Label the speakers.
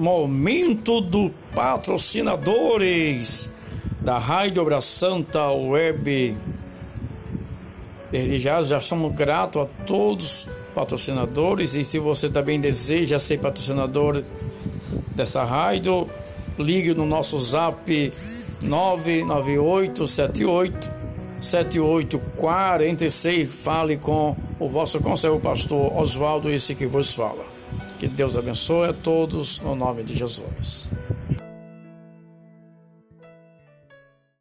Speaker 1: momento do patrocinadores da Rádio Obra Santa Web. Desde já, já somos gratos a todos os patrocinadores e se você também deseja ser patrocinador dessa rádio, ligue no nosso zap 99878 7846. Fale com o vosso conselho pastor Oswaldo, esse que vos fala. Que Deus abençoe a todos no nome de Jesus.